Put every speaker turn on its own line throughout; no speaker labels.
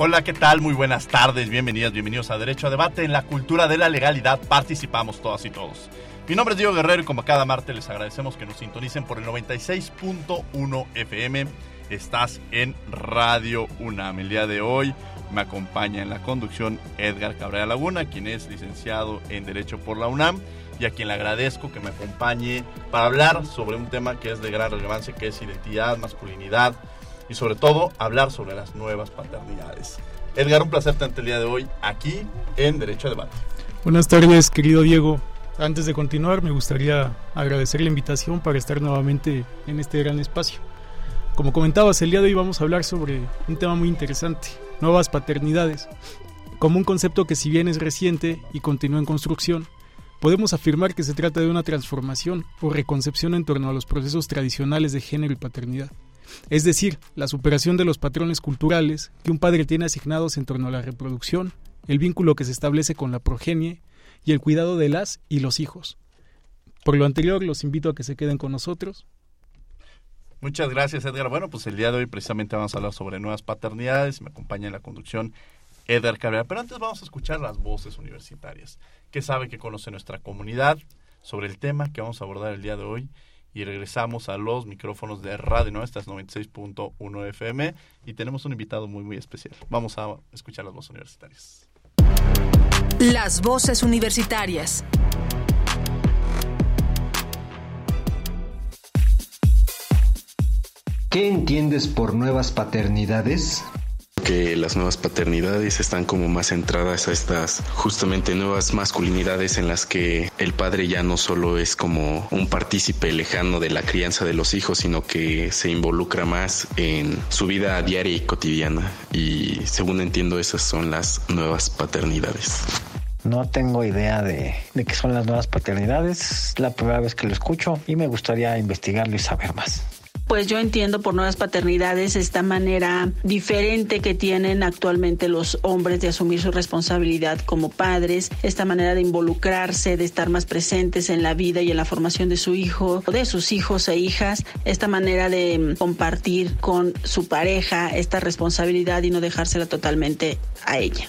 Hola, ¿qué tal? Muy buenas tardes, bienvenidas, bienvenidos a Derecho a Debate. En la cultura de la legalidad participamos todas y todos. Mi nombre es Diego Guerrero y como cada martes les agradecemos que nos sintonicen por el 96.1 FM. Estás en Radio UNAM. El día de hoy me acompaña en la conducción Edgar Cabrera Laguna, quien es licenciado en Derecho por la UNAM y a quien le agradezco que me acompañe para hablar sobre un tema que es de gran relevancia, que es identidad, masculinidad, y sobre todo hablar sobre las nuevas paternidades. Edgar, un placer tenerte el día de hoy aquí en Derecho a Debate.
Buenas tardes, querido Diego. Antes de continuar, me gustaría agradecer la invitación para estar nuevamente en este gran espacio. Como comentabas, el día de hoy vamos a hablar sobre un tema muy interesante, nuevas paternidades. Como un concepto que si bien es reciente y continúa en construcción, podemos afirmar que se trata de una transformación o reconcepción en torno a los procesos tradicionales de género y paternidad es decir, la superación de los patrones culturales que un padre tiene asignados en torno a la reproducción, el vínculo que se establece con la progenie y el cuidado de las y los hijos. Por lo anterior, los invito a que se queden con nosotros.
Muchas gracias, Edgar. Bueno, pues el día de hoy precisamente vamos a hablar sobre nuevas paternidades. Me acompaña en la conducción Edgar Cabrera. Pero antes vamos a escuchar las voces universitarias. ¿Qué sabe que conoce nuestra comunidad sobre el tema que vamos a abordar el día de hoy? Y regresamos a los micrófonos de Radio Nuestras 96.1 FM y tenemos un invitado muy muy especial. Vamos a escuchar las voces universitarias.
Las voces universitarias.
¿Qué entiendes por nuevas paternidades?
Que las nuevas paternidades están como más centradas a estas justamente nuevas masculinidades en las que el padre ya no solo es como un partícipe lejano de la crianza de los hijos, sino que se involucra más en su vida diaria y cotidiana. Y según entiendo, esas son las nuevas paternidades.
No tengo idea de, de, qué son las nuevas paternidades. Es la primera vez que lo escucho y me gustaría investigarlo y saber más
pues yo entiendo por nuevas paternidades esta manera diferente que tienen actualmente los hombres de asumir su responsabilidad como padres, esta manera de involucrarse, de estar más presentes en la vida y en la formación de su hijo, de sus hijos e hijas, esta manera de compartir con su pareja esta responsabilidad y no dejársela totalmente a ella.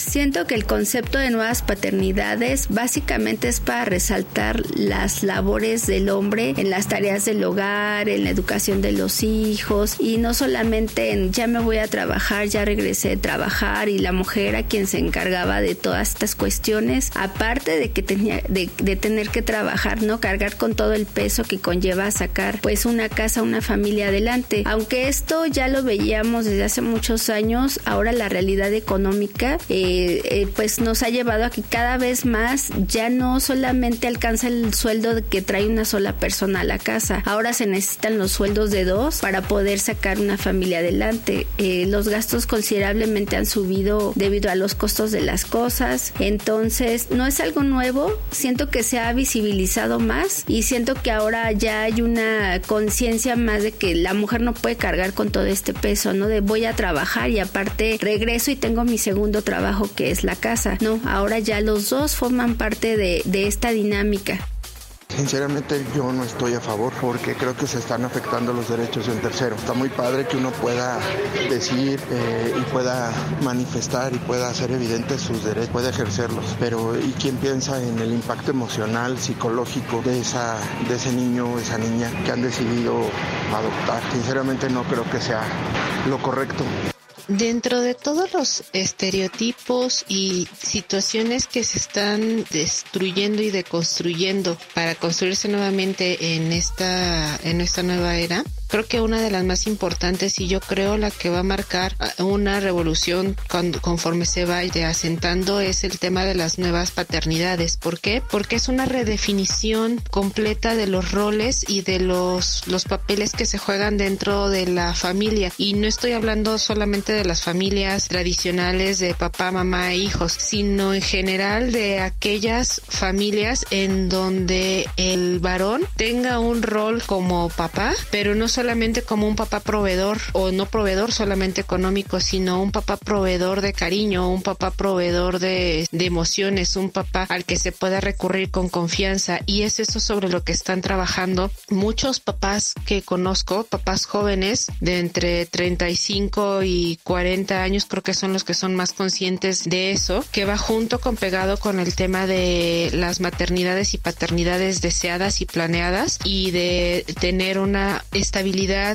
Siento que el concepto de nuevas paternidades básicamente es para resaltar las labores del hombre en las tareas del hogar, en la educación de los hijos y no solamente en ya me voy a trabajar, ya regresé de trabajar y la mujer a quien se encargaba de todas estas cuestiones, aparte de que tenía de, de tener que trabajar, no cargar con todo el peso que conlleva sacar pues una casa, una familia adelante. Aunque esto ya lo veíamos desde hace muchos años, ahora la realidad económica eh, eh, pues nos ha llevado a que cada vez más ya no solamente alcanza el sueldo que trae una sola persona a la casa, ahora se necesitan los sueldos de dos para poder sacar una familia adelante. Eh, los gastos considerablemente han subido debido a los costos de las cosas, entonces no es algo nuevo, siento que se ha visibilizado más y siento que ahora ya hay una conciencia más de que la mujer no puede cargar con todo este peso, ¿no? De voy a trabajar y aparte regreso y tengo mi segundo trabajo que es la casa. No, ahora ya los dos forman parte de, de esta dinámica.
Sinceramente yo no estoy a favor porque creo que se están afectando los derechos del tercero. Está muy padre que uno pueda decir eh, y pueda manifestar y pueda hacer evidentes sus derechos, puede ejercerlos. Pero ¿y quién piensa en el impacto emocional, psicológico de, esa, de ese niño o esa niña que han decidido adoptar? Sinceramente no creo que sea lo correcto.
Dentro de todos los estereotipos y situaciones que se están destruyendo y deconstruyendo para construirse nuevamente en esta, en esta nueva era, creo que una de las más importantes y yo creo la que va a marcar una revolución cuando, conforme se vaya asentando es el tema de las nuevas paternidades. ¿Por qué? Porque es una redefinición completa de los roles y de los, los papeles que se juegan dentro de la familia. Y no estoy hablando solamente de las familias tradicionales de papá, mamá e hijos, sino en general de aquellas familias en donde el varón tenga un rol como papá, pero no solamente como un papá proveedor o no proveedor solamente económico, sino un papá proveedor de cariño, un papá proveedor de, de emociones, un papá al que se pueda recurrir con confianza. Y es eso sobre lo que están trabajando muchos papás que conozco, papás jóvenes de entre 35 y 40 años, creo que son los que son más conscientes de eso, que va junto con pegado con el tema de las maternidades y paternidades deseadas y planeadas y de tener una estabilidad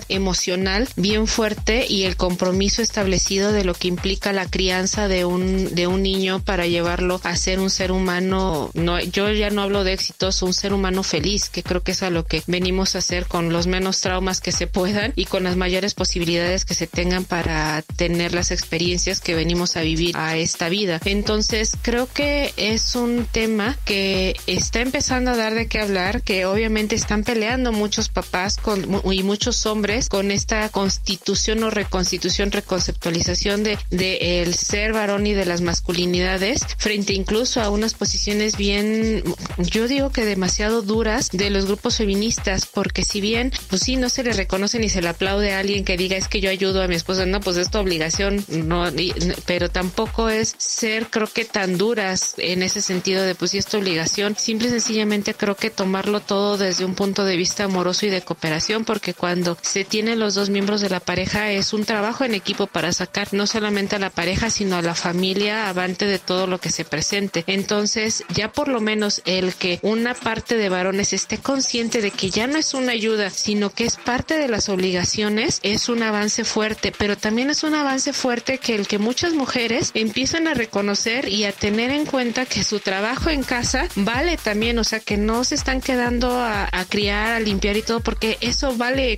emocional bien fuerte y el compromiso establecido de lo que implica la crianza de un, de un niño para llevarlo a ser un ser humano, no, yo ya no hablo de exitoso, un ser humano feliz, que creo que es a lo que venimos a hacer con los menos traumas que se puedan y con las mayores posibilidades que se tengan para tener las experiencias que venimos a vivir a esta vida. Entonces, creo que es un tema que está empezando a dar de qué hablar, que obviamente están peleando muchos papás con, y muchos hombres con esta constitución o reconstitución, reconceptualización de, de el ser varón y de las masculinidades frente incluso a unas posiciones bien, yo digo que demasiado duras de los grupos feministas, porque si bien, pues sí, no se le reconoce ni se le aplaude a alguien que diga es que yo ayudo a mi esposa, no, pues es tu obligación, no, pero tampoco es ser, creo que tan duras en ese sentido de pues sí es tu obligación, simple y sencillamente creo que tomarlo todo desde un punto de vista amoroso y de cooperación, porque cuando se tienen los dos miembros de la pareja es un trabajo en equipo para sacar no solamente a la pareja sino a la familia avante de todo lo que se presente. Entonces ya por lo menos el que una parte de varones esté consciente de que ya no es una ayuda sino que es parte de las obligaciones es un avance fuerte, pero también es un avance fuerte que el que muchas mujeres empiezan a reconocer y a tener en cuenta que su trabajo en casa vale también, o sea que no se están quedando a, criar, a limpiar y todo porque eso vale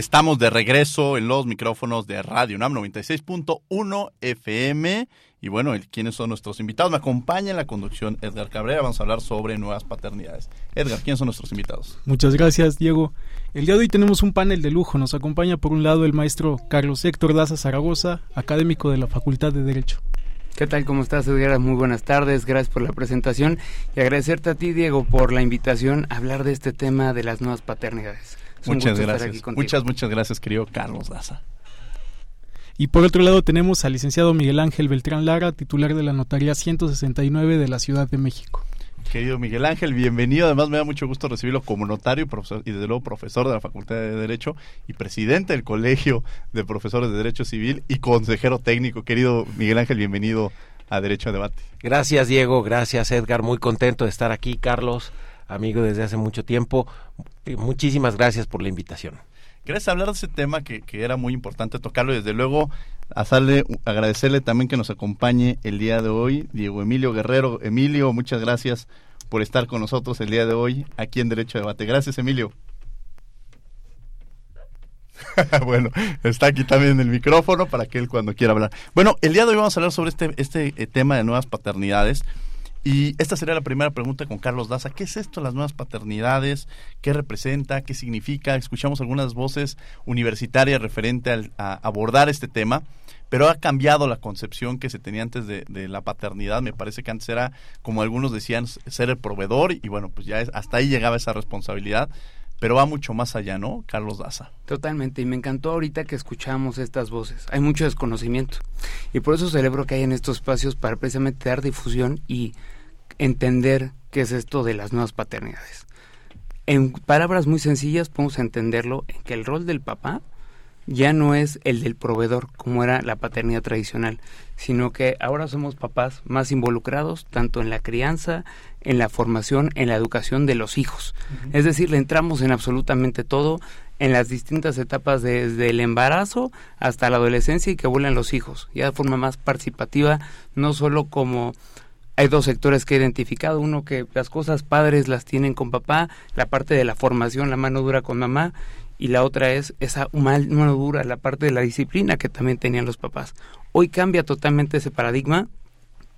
Estamos de regreso en los micrófonos de Radio NAM 96.1 FM. Y bueno, ¿quiénes son nuestros invitados? Me acompaña en la conducción Edgar Cabrera. Vamos a hablar sobre nuevas paternidades. Edgar, ¿quiénes son nuestros invitados?
Muchas gracias, Diego. El día de hoy tenemos un panel de lujo. Nos acompaña por un lado el maestro Carlos Héctor Daza Zaragoza, académico de la Facultad de Derecho.
¿Qué tal? ¿Cómo estás, Edgar? Muy buenas tardes. Gracias por la presentación y agradecerte a ti, Diego, por la invitación a hablar de este tema de las nuevas paternidades
muchas gracias. Muchas, muchas gracias, querido Carlos Daza.
Y por otro lado tenemos al licenciado Miguel Ángel Beltrán Lara, titular de la Notaría 169 de la Ciudad de México.
Querido Miguel Ángel, bienvenido. Además, me da mucho gusto recibirlo como notario y, profesor, y desde luego profesor de la Facultad de Derecho y presidente del Colegio de Profesores de Derecho Civil y consejero técnico. Querido Miguel Ángel, bienvenido a Derecho a Debate.
Gracias, Diego. Gracias, Edgar. Muy contento de estar aquí, Carlos amigo desde hace mucho tiempo. Muchísimas gracias por la invitación.
Gracias hablar de ese tema que, era muy importante tocarlo y desde luego hacerle, agradecerle también que nos acompañe el día de hoy, Diego Emilio Guerrero. Emilio, muchas gracias por estar con nosotros el día de hoy aquí en Derecho a Debate. Gracias, Emilio. bueno, está aquí también el micrófono para que él cuando quiera hablar. Bueno, el día de hoy vamos a hablar sobre este, este eh, tema de nuevas paternidades. Y esta sería la primera pregunta con Carlos Daza. ¿Qué es esto, las nuevas paternidades? ¿Qué representa? ¿Qué significa? Escuchamos algunas voces universitarias referente a abordar este tema, pero ha cambiado la concepción que se tenía antes de, la paternidad. Me parece que antes era, como algunos decían, ser el proveedor y bueno, pues ya hasta ahí llegaba esa responsabilidad pero va mucho más allá, ¿no, Carlos Daza?
Totalmente, y me encantó ahorita que escuchamos estas voces. Hay mucho desconocimiento, y por eso celebro que en estos espacios para precisamente dar difusión y entender qué es esto de las nuevas paternidades. En palabras muy sencillas podemos entenderlo en que el rol del papá ya no es el del proveedor como era la paternidad tradicional, sino que ahora somos papás más involucrados tanto en la crianza, en la formación, en la educación de los hijos. Es decir, le entramos en absolutamente todo, en las distintas etapas desde el embarazo hasta la adolescencia y que vuelan los hijos, ya de forma más participativa, no solo como hay dos sectores que he identificado, uno que las cosas padres las tienen con papá, la parte de la formación, la mano dura con mamá, y la otra es esa mano dura, la parte de la disciplina que también tenían los papás. Hoy cambia totalmente ese paradigma,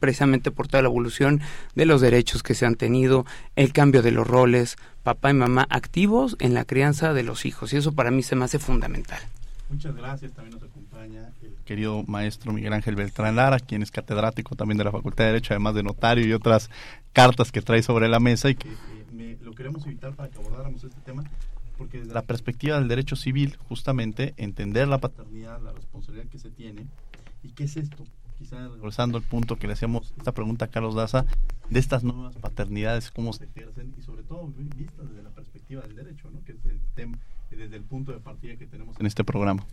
precisamente por toda la evolución de los derechos que se han tenido, el cambio de los roles, papá y mamá activos en la crianza de los hijos, y eso para mí se me hace fundamental.
Muchas gracias, también nos acompaña el querido maestro Miguel Ángel Beltrán Lara, quien es catedrático también de la Facultad de Derecho, además de notario y otras cartas que trae sobre la mesa y que eh, lo queremos invitar para que abordáramos este tema porque desde la perspectiva del derecho civil, justamente entender la paternidad, la responsabilidad que se tiene, y qué es esto, quizá regresando al punto que le hacíamos esta pregunta a Carlos Daza, de estas nuevas paternidades, cómo se ejercen, y sobre todo vistas desde la perspectiva del derecho, ¿no? que es el tema desde el punto de partida que tenemos en este programa.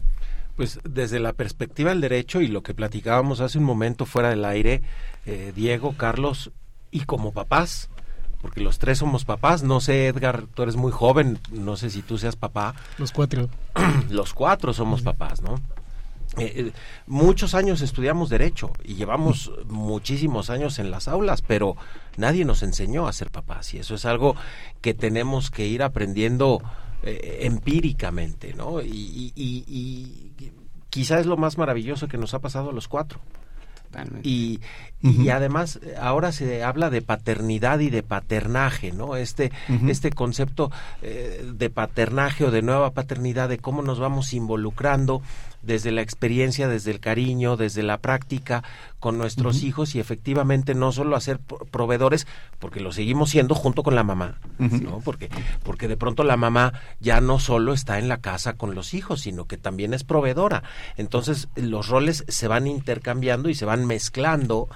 Pues desde la perspectiva del derecho y lo que platicábamos hace un momento fuera del aire, eh, Diego, Carlos, y como papás, porque los tres somos papás. No sé, Edgar, tú eres muy joven, no sé si tú seas papá.
Los cuatro.
los cuatro somos papás, ¿no? Eh, eh, muchos años estudiamos derecho y llevamos muchísimos años en las aulas, pero nadie nos enseñó a ser papás y eso es algo que tenemos que ir aprendiendo eh, empíricamente, ¿no? Y, y, y, quizá es lo más maravilloso que nos ha pasado a los cuatro. Y, y además ahora se habla de paternidad y de paternaje, ¿no? Este, este concepto eh, de paternaje o de nueva paternidad, de cómo nos vamos involucrando desde la experiencia, desde el cariño, desde la práctica con nuestros hijos y efectivamente no solo hacer proveedores, porque lo seguimos siendo junto con la mamá, ¿no? Porque, porque de pronto la mamá ya no solo está en la casa con los hijos, sino que también es proveedora. Entonces los roles se van intercambiando y se van mezclando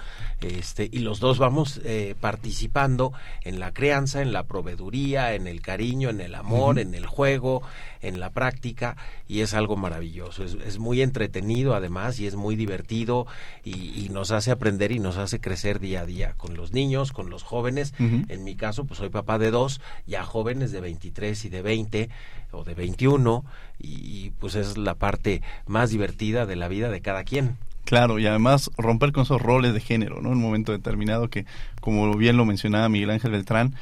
este, y los dos vamos eh, participando en la crianza, en la proveeduría, en el cariño, en el amor, en el juego, en la práctica, y es algo maravilloso. Es, muy entretenido además y es muy divertido y, nos hace aprender y nos hace crecer día a día con los niños, con los jóvenes. En mi caso, pues soy papá de dos, ya jóvenes de 23 y de 20 o de 21, y pues es la parte más divertida de la vida de cada quien.
Claro, y además romper con esos roles de género, ¿no? En un momento determinado que, como bien lo mencionaba Miguel Ángel Beltrán,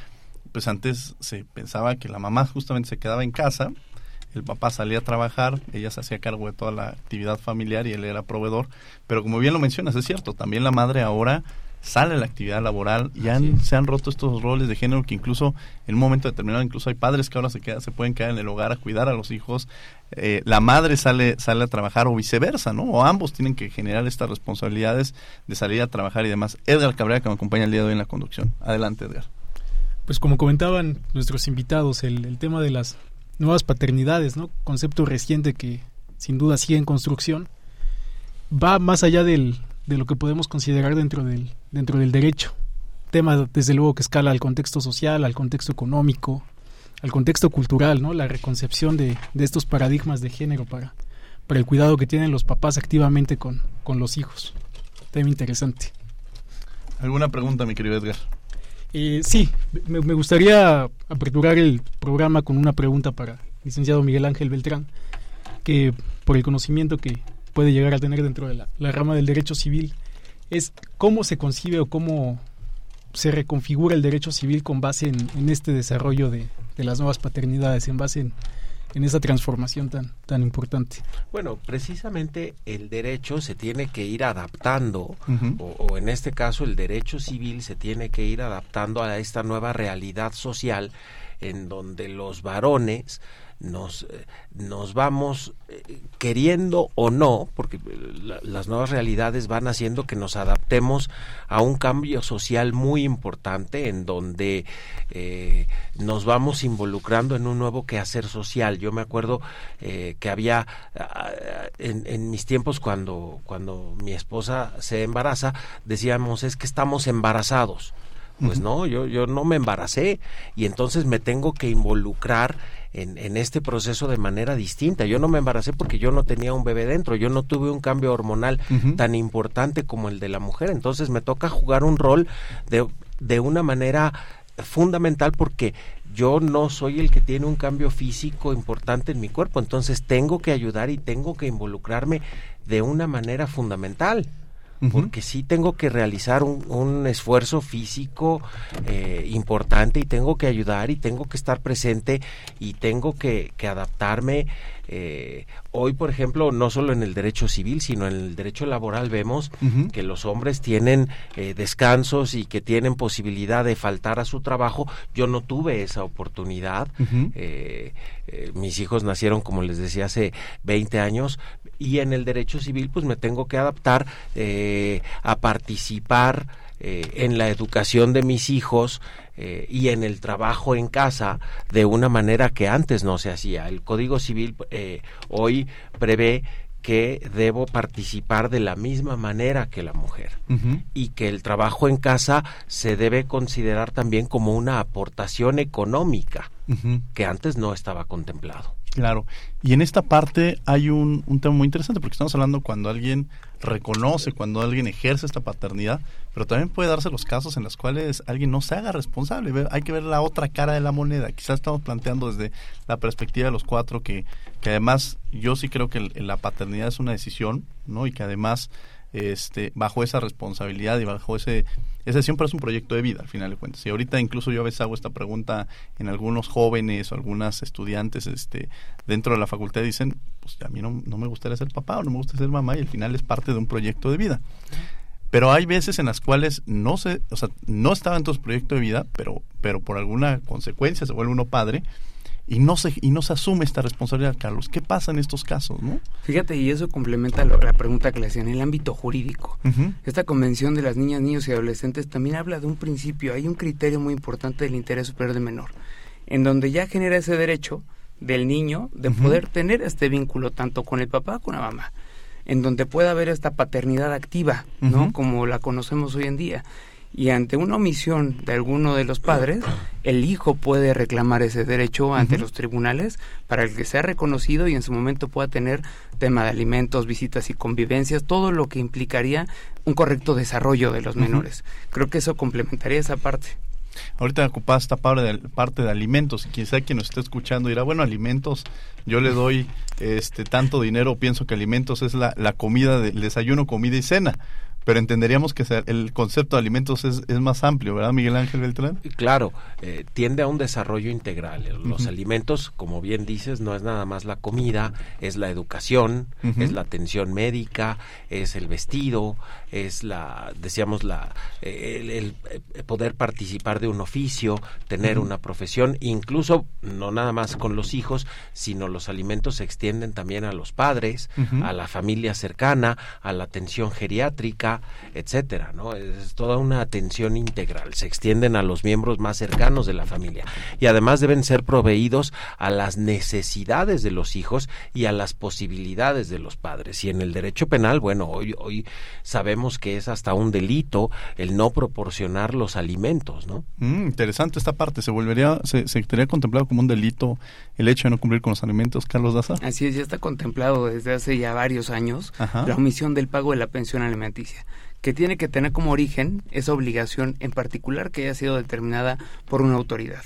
pues antes se pensaba que la mamá justamente se quedaba en casa, el papá salía a trabajar, ella se hacía cargo de toda la actividad familiar y él era proveedor, pero como bien lo mencionas, es cierto, también la madre ahora sale a la actividad laboral y han, se han roto estos roles de género que incluso en un momento determinado incluso hay padres que ahora se quedan, se pueden quedar en el hogar a cuidar a los hijos. Eh, la madre sale sale a trabajar o viceversa no o ambos tienen que generar estas responsabilidades de salir a trabajar y demás. Edgar Cabrera que me acompaña el día de hoy en la conducción. Adelante Edgar.
Pues como comentaban nuestros invitados el, el tema de las nuevas paternidades no concepto reciente que sin duda sigue en construcción va más allá del, de lo que podemos considerar dentro del, dentro del derecho. Tema, desde luego, que escala al contexto social, al contexto económico, al contexto cultural, ¿no? La reconcepción de, de estos paradigmas de género para, para el cuidado que tienen los papás activamente con, con los hijos. Tema interesante.
¿Alguna pregunta, mi querido Edgar?
Eh, sí, me, gustaría aperturar el programa con una pregunta para el licenciado Miguel Ángel Beltrán, que por el conocimiento que, puede llegar a tener dentro de la, rama del derecho civil es cómo se concibe o cómo se reconfigura el derecho civil con base en, este desarrollo de, las nuevas paternidades, en base en, esa transformación tan, tan importante.
Bueno, precisamente el derecho se tiene que ir adaptando, o, o, en este caso el derecho civil se tiene que ir adaptando a esta nueva realidad social en donde los varones nos, eh, nos vamos eh, queriendo o no, porque las nuevas realidades van haciendo que nos adaptemos a un cambio social muy importante en donde nos vamos involucrando en un nuevo quehacer social. Yo me acuerdo que había ah, en, en, mis tiempos cuando, cuando mi esposa se embaraza, decíamos es que estamos embarazados. Pues no, yo, yo no me embaracé. Y entonces me tengo que involucrar en, en, este proceso de manera distinta. Yo no me embaracé porque yo no tenía un bebé dentro, yo no tuve un cambio hormonal tan importante como el de la mujer, entonces me toca jugar un rol de, de una manera fundamental porque yo no soy el que tiene un cambio físico importante en mi cuerpo, entonces tengo que ayudar y tengo que involucrarme de una manera fundamental porque sí tengo que realizar un, esfuerzo físico eh, importante y tengo que ayudar y tengo que estar presente y tengo que, adaptarme. Eh, hoy, por ejemplo, no solo en el derecho civil, sino en el derecho laboral vemos que los hombres tienen eh, descansos y que tienen posibilidad de faltar a su trabajo. Yo no tuve esa oportunidad. mis hijos nacieron, como les decía, hace 20 años, y en el derecho civil pues me tengo que adaptar eh, a participar eh, en la educación de mis hijos eh, y en el trabajo en casa de una manera que antes no se hacía. El Código Civil hoy prevé que debo participar de la misma manera que la mujer y que el trabajo en casa se debe considerar también como una aportación económica que antes no estaba contemplado.
Claro, y en esta parte hay un, un, tema muy interesante porque estamos hablando cuando alguien reconoce, cuando alguien ejerce esta paternidad, pero también puede darse los casos en los cuales alguien no se haga responsable. Hay que ver la otra cara de la moneda. Quizás estamos planteando desde la perspectiva de los cuatro que, que además yo sí creo que la paternidad es una decisión, ¿no? Y que además este, bajo esa responsabilidad y bajo ese, ese siempre es un proyecto de vida al final de cuentas. Y ahorita incluso yo a veces hago esta pregunta en algunos jóvenes o algunas estudiantes este, dentro de la facultad dicen, pues a mí no, no me gustaría ser papá o no me gusta ser mamá y al final es parte de un proyecto de vida. Pero hay veces en las cuales no se, o sea, no estaba en tu proyecto de vida, pero, pero por alguna consecuencia se vuelve uno padre y no se y no se asume esta responsabilidad, Carlos. ¿Qué pasa en estos casos, no?
Fíjate, y eso complementa la pregunta que le hacían en el ámbito jurídico. Esta convención de las niñas, niños y adolescentes también habla de un principio, hay un criterio muy importante del interés superior del menor, en donde ya genera ese derecho del niño de poder tener este vínculo tanto con el papá como con la mamá, en donde pueda haber esta paternidad activa, ¿no? Como la conocemos hoy en día y ante una omisión de alguno de los padres, el hijo puede reclamar ese derecho ante los tribunales para el que sea reconocido y en su momento pueda tener tema de alimentos, visitas y convivencias, todo lo que implicaría un correcto desarrollo de los menores. Creo que eso complementaría esa parte.
Ahorita ocupas esta parte de, parte de alimentos. Quizá quien nos esté escuchando dirá, bueno, alimentos, yo le doy este tanto dinero, pienso que alimentos es la, la comida, del desayuno, comida y cena pero entenderíamos que el concepto de alimentos es, es, más amplio, ¿verdad, Miguel Ángel Beltrán?
Claro, eh, tiende a un desarrollo integral. Los alimentos, como bien dices, no es nada más la comida, es la educación, es la atención médica, es el vestido, es la, decíamos, la, el, eh, poder participar de un oficio, tener una profesión, incluso no nada más con los hijos, sino los alimentos se extienden también a los padres, a la familia cercana, a la atención geriátrica, etcétera, ¿no? Es toda una atención integral, se extienden a los miembros más cercanos de la familia y además deben ser proveídos a las necesidades de los hijos y a las posibilidades de los padres. Y en el derecho penal, bueno, hoy hoy sabemos que es hasta un delito el no proporcionar los alimentos, ¿no?
Mm, interesante esta parte. ¿Se volvería, se, se estaría contemplado como un delito el hecho de no cumplir con los alimentos, Carlos Daza?
Así es, ya está contemplado desde hace ya varios años la omisión del pago de la pensión alimenticia que tiene que tener como origen esa obligación en particular que haya sido determinada por una autoridad.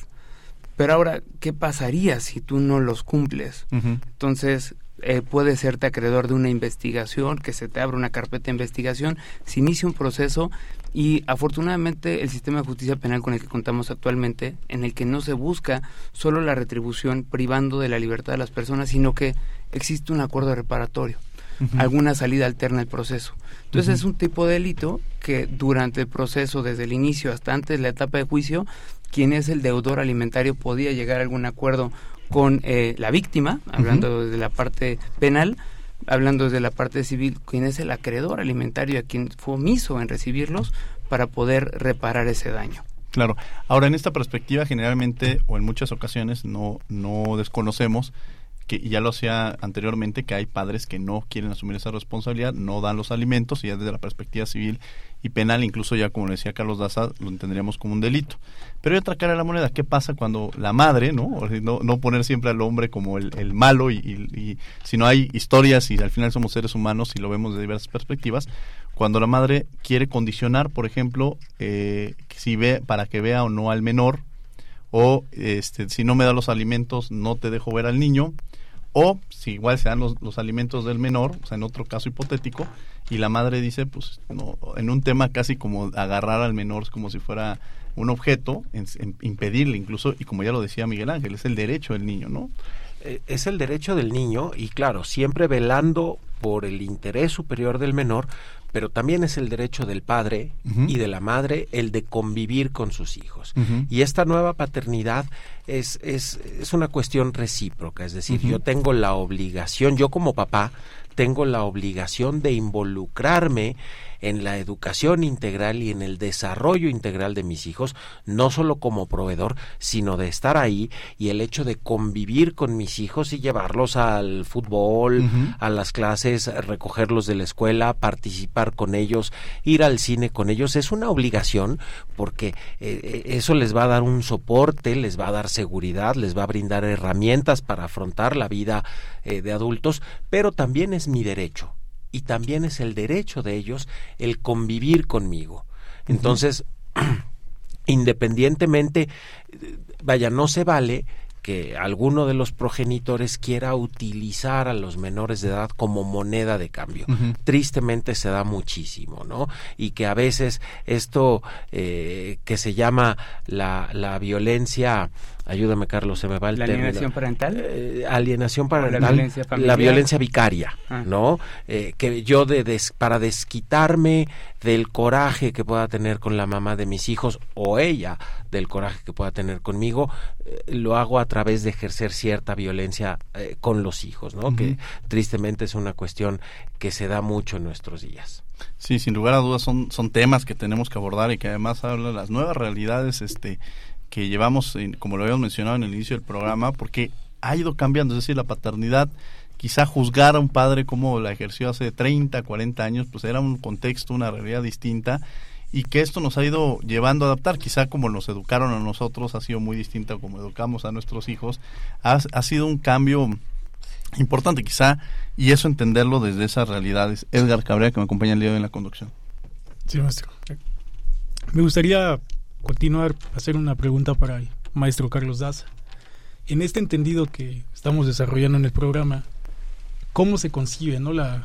Pero ahora, ¿qué pasaría si tú no los cumples? Entonces, eh, puede serte acreedor de una investigación, que se te abra una carpeta de investigación, se inicia un proceso y afortunadamente el sistema de justicia penal con el que contamos actualmente, en el que no se busca solo la retribución privando de la libertad de las personas, sino que existe un acuerdo reparatorio, alguna salida alterna al proceso. Entonces es un tipo de delito que durante el proceso, desde el inicio hasta antes de la etapa de juicio, quien es el deudor alimentario podía llegar a algún acuerdo con eh, la víctima, hablando desde la parte penal, hablando desde la parte civil, quien es el acreedor alimentario, a quien fue omiso en recibirlos para poder reparar ese daño.
Claro. Ahora, en esta perspectiva, generalmente o en muchas ocasiones no, no desconocemos que ya lo hacía anteriormente, que hay padres que no quieren asumir esa responsabilidad, no dan los alimentos y ya desde la perspectiva civil y penal, incluso ya como decía Carlos Daza, lo entenderíamos como un delito. Pero hay otra cara de la moneda, ¿qué pasa cuando la madre, no, no, no poner siempre al hombre como el, malo y, y, si no hay historias y al final somos seres humanos y lo vemos de diversas perspectivas, cuando la madre quiere condicionar, por ejemplo, eh, si ve para que vea o no al menor, o este, si no me da los alimentos no te dejo ver al niño, o si igual se dan los, los, alimentos del menor, o sea, en otro caso hipotético, y la madre dice, pues, no, en un tema casi como agarrar al menor como si fuera un objeto, en, impedirle incluso, y como ya lo decía Miguel Ángel, es el derecho del niño, ¿no?
Eh, es el derecho del niño y claro, siempre velando por el interés superior del menor, pero también es el derecho del padre y de la madre el de convivir con sus hijos. Y esta nueva paternidad es, es, es, una cuestión recíproca, es decir, yo tengo la obligación, yo como papá, tengo la obligación de involucrarme en la educación integral y en el desarrollo integral de mis hijos, no solo como proveedor, sino de estar ahí y el hecho de convivir con mis hijos y llevarlos al fútbol, a las clases, recogerlos de la escuela, participar con ellos, ir al cine con ellos, es una obligación porque eh, eh, eso les va a dar un soporte, les va a dar seguridad, les va a brindar herramientas para afrontar la vida eh, de adultos, pero también es mi derecho y también es el derecho de ellos el convivir conmigo. Entonces, independientemente, vaya, no se vale que alguno de los progenitores quiera utilizar a los menores de edad como moneda de cambio. Tristemente se da muchísimo, ¿no? Y que a veces esto eh, que se llama la, la violencia ayúdame Carlos, se me va el
¿La alienación parental?
Eh, alienación parental, la violencia, la violencia vicaria, ah. ¿no? Eh, que yo de para desquitarme del coraje que pueda tener con la mamá de mis hijos o ella del coraje que pueda tener conmigo, eh, lo hago a través de ejercer cierta violencia con los hijos, ¿no? Que tristemente es una cuestión que se da mucho en nuestros días.
Sí, sin lugar a dudas son, son temas que tenemos que abordar y que además hablan de las nuevas realidades este, que llevamos, como lo habíamos mencionado en el inicio del programa, porque ha ido cambiando, es decir, la paternidad, quizá juzgar a un padre como la ejerció hace 30, 40 años, pues era un contexto, una realidad distinta y que esto nos ha ido llevando a adaptar, quizá como nos educaron a nosotros, ha sido muy distinto como educamos a nuestros hijos, ha, ha sido un cambio importante quizá, y eso entenderlo desde esas realidades. Edgar Cabrera, que me acompaña el día de en la conducción.
Sí, maestro. Me gustaría continuar, hacer una pregunta para el maestro Carlos Daza. En este entendido que estamos desarrollando en el programa, ¿cómo se concibe ¿no? la,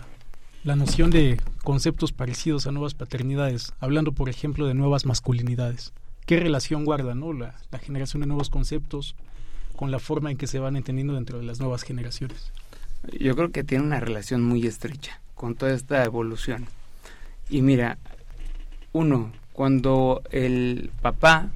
la noción de conceptos parecidos a nuevas paternidades, hablando por ejemplo de nuevas masculinidades? ¿Qué relación guarda ¿no? la, la generación de nuevos conceptos con la forma en que se van entendiendo dentro de las nuevas generaciones?
Yo creo que tiene una relación muy estrecha con toda esta evolución. Y mira, uno, cuando el papá,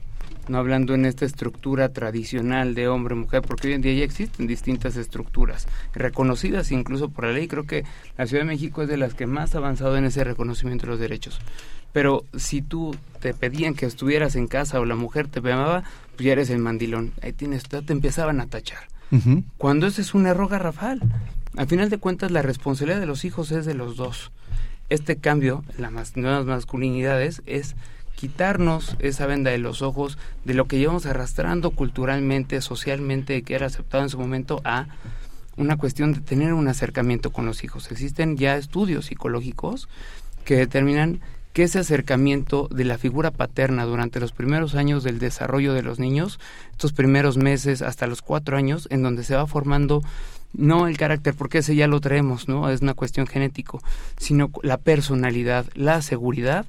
no hablando en esta estructura tradicional de hombre-mujer, porque hoy en día ya existen distintas estructuras, reconocidas incluso por la ley, creo que la Ciudad de México es de las que más ha avanzado en ese reconocimiento de los derechos. Pero si tú te pedían que estuvieras en casa o la mujer te llamaba, pues ya eres el mandilón, ahí tienes, te empezaban a tachar. Cuando ese es un error garrafal. Al final de cuentas, la responsabilidad de los hijos es de los dos este cambio en las nuevas masculinidades es quitarnos esa venda de los ojos de lo que llevamos arrastrando culturalmente, socialmente, que era aceptado en su momento, a una cuestión de tener un acercamiento con los hijos. Existen ya estudios psicológicos que determinan que ese acercamiento de la figura paterna durante los primeros años del desarrollo de los niños, estos primeros meses hasta los cuatro años, en donde se va formando no el carácter, porque ese ya lo traemos, ¿no? Es una cuestión genético, sino la personalidad, la seguridad.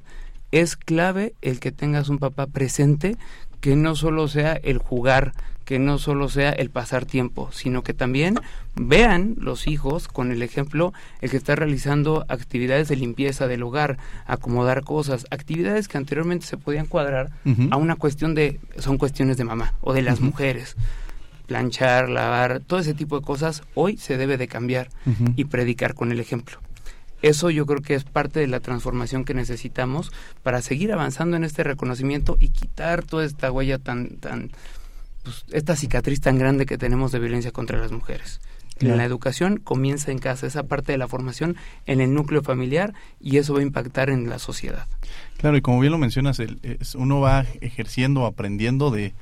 Es clave el que tengas un papá presente que no solo sea el jugar, que no solo sea el pasar tiempo, sino que también vean los hijos con el ejemplo el que está realizando actividades de limpieza del hogar, acomodar cosas, actividades que anteriormente se podían cuadrar a una cuestión de son cuestiones de mamá o de las mujeres. Planchar, lavar, todo ese tipo de cosas, hoy se debe de cambiar y predicar con el ejemplo. Eso yo creo que es parte de la transformación que necesitamos para seguir avanzando en este reconocimiento y quitar toda esta huella tan, tan, pues, esta cicatriz tan grande que tenemos de violencia contra las mujeres.
Claro.
La educación comienza en casa, esa parte de la formación en el núcleo familiar y eso va a impactar en la sociedad.
Claro, y como bien lo mencionas, el- es- uno va ejerciendo, aprendiendo de,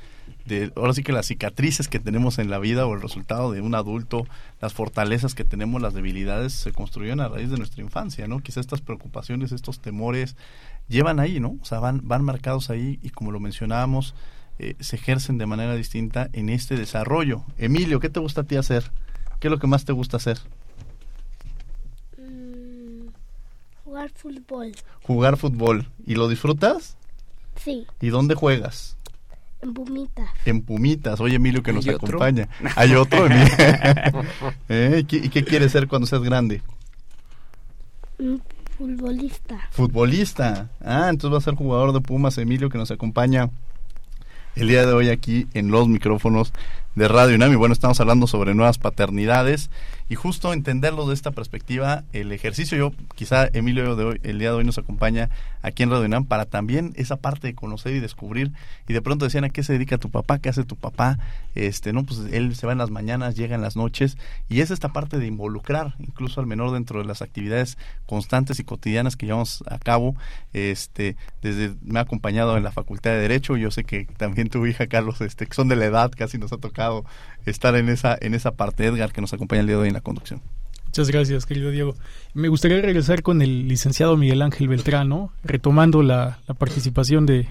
de, ahora sí que las cicatrices que tenemos en la vida o el resultado de un adulto, las fortalezas que tenemos, las debilidades, se construyen a raíz de nuestra infancia, ¿no? Quizá estas preocupaciones, estos temores, llevan ahí, ¿no? O sea, van, van marcados ahí y como lo mencionábamos, eh, se ejercen de manera distinta en este desarrollo. Emilio, ¿qué te gusta a ti hacer? ¿Qué es lo que más te gusta hacer?
Mm, jugar fútbol.
Jugar fútbol. ¿Y lo disfrutas?
Sí,
¿Y dónde juegas?
En Pumitas.
En Pumitas. Oye, Emilio, que
¿Hay
nos
otro?
acompaña. ¿Hay otro? Emilio? ¿Eh? ¿Y qué- ¿Y qué quieres ser cuando seas grande?
Un futbolista.
Futbolista. Ah, entonces va a ser jugador de Pumas, Emilio, que nos acompaña el día de hoy aquí en los micrófonos de Radio UNAM. Y bueno, estamos hablando sobre nuevas paternidades y justo entenderlo de esta perspectiva, el ejercicio, yo quizá Emilio de hoy, el día de hoy nos acompaña aquí en Radio UNAM para también esa parte de conocer y descubrir. Y de pronto decían, ¿a qué se dedica tu papá? ¿Qué hace tu papá? Este, no, pues él se va en las mañanas, llega en las noches y es esta parte de involucrar incluso al menor dentro de las actividades constantes y cotidianas que llevamos a cabo. Este, desde me ha acompañado en la Facultad de Derecho, yo sé que también tu hija Carlos, este, que son de la edad, casi nos ha tocado estar en esa en esa parte Edgar que nos acompaña el día de hoy en la conducción.
Muchas gracias, querido Diego. Me gustaría regresar con el licenciado Miguel Ángel Beltrano, retomando la, la participación de,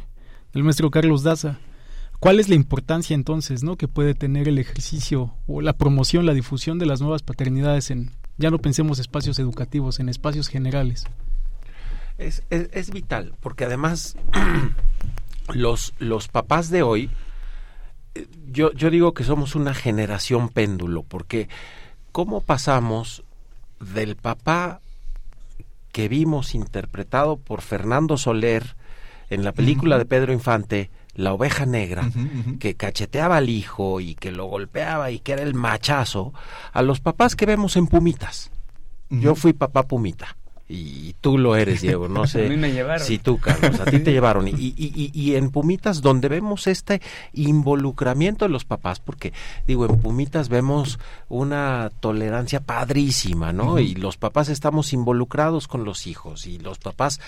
del maestro Carlos Daza. ¿Cuál es la importancia entonces no que puede tener el ejercicio o la promoción, la difusión de las nuevas paternidades en, ya no pensemos espacios educativos, en espacios generales?
Es, es, es vital, porque además los, los papás de hoy, yo, yo digo que somos una generación péndulo, porque ¿cómo pasamos del papá que vimos interpretado por Fernando Soler en la película de Pedro Infante, La oveja negra, que cacheteaba al hijo y que lo golpeaba y que era el machazo, a los papás que vemos en Pumitas? Yo fui papá Pumita. Y tú lo eres, Diego. No sé
A mí me llevaron.
si tú, Carlos, a ti te llevaron. Y, y, y, y en Pumitas, donde vemos este involucramiento de los papás, porque digo, en Pumitas vemos una tolerancia padrísima, ¿no? Y los papás estamos involucrados con los hijos y los papás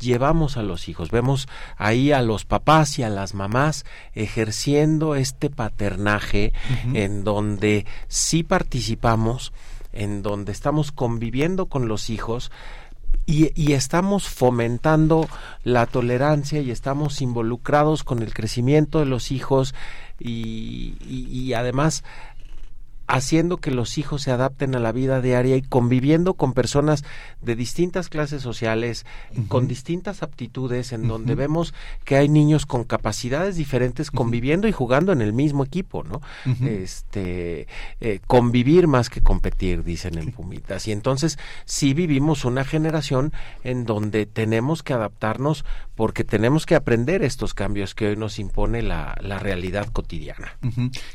llevamos a los hijos. Vemos ahí a los papás y a las mamás ejerciendo este paternaje en donde sí participamos, en donde estamos conviviendo con los hijos, y, y estamos fomentando la tolerancia y estamos involucrados con el crecimiento de los hijos y, y- y además haciendo que los hijos se adapten a la vida diaria y conviviendo con personas de distintas clases sociales, con distintas aptitudes, en donde vemos que hay niños con capacidades diferentes conviviendo y jugando en el mismo equipo, ¿no? Este, eh, convivir más que competir, dicen en Pumitas. Y entonces sí vivimos una generación en donde tenemos que adaptarnos porque tenemos que aprender estos cambios que hoy nos impone la, la realidad cotidiana.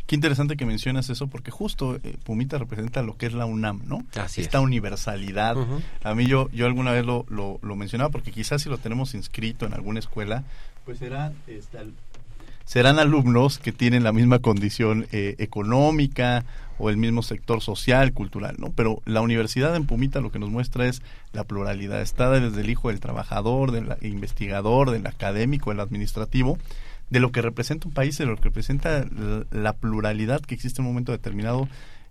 Qué interesante que mencionas eso, porque justo eh, Pumita representa lo que es la UNAM, ¿no?
Así
Esta
es.
universalidad. A mí yo, yo alguna vez lo, lo, lo mencionaba, porque quizás si lo tenemos inscrito en alguna escuela, pues será este, serán alumnos que tienen la misma condición eh, económica o el mismo sector social, cultural, ¿no? Pero la universidad en Pumita lo que nos muestra es la pluralidad. Está desde el hijo del trabajador, del investigador, del académico, del administrativo, de lo que representa un país, de lo que representa la, pluralidad que existe en un momento determinado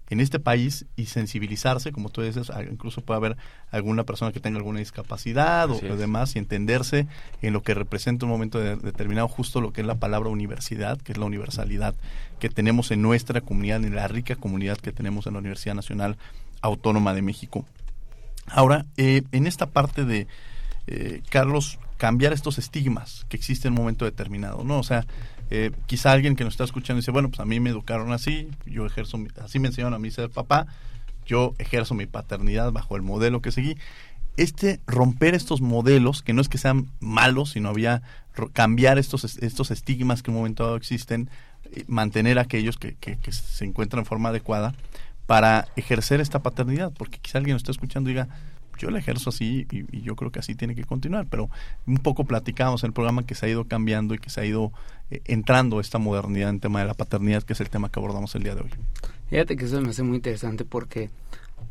en este país y sensibilizarse, como tú dices, incluso puede haber alguna persona que tenga alguna discapacidad o,
Así
o
es.
demás y entenderse en lo que representa un momento de- determinado, justo lo que es la palabra universidad, que es la universalidad que tenemos en nuestra comunidad, en la rica comunidad que tenemos en la Universidad Nacional Autónoma de México. Ahora, eh, en esta parte de, eh, Carlos, cambiar estos estigmas que existen en un momento determinado, ¿no? O sea, eh, quizá alguien que nos está escuchando dice, bueno, pues a mí me educaron así, yo ejerzo, así me enseñaron a mí ser papá, yo ejerzo mi paternidad bajo el modelo que seguí. Este romper estos modelos, que no es que sean malos, sino había cambiar estos, es- estos estigmas que en un momento dado existen eh, mantener aquellos que, que, que se encuentran en forma adecuada para ejercer esta paternidad, porque quizá alguien lo está escuchando y diga, yo la ejerzo así y, y, yo creo que así tiene que continuar, pero un poco platicamos en el programa que se ha ido cambiando y que se ha ido eh, entrando esta modernidad en tema de la paternidad, que es el tema que abordamos el día de hoy.
Fíjate que eso me hace muy interesante porque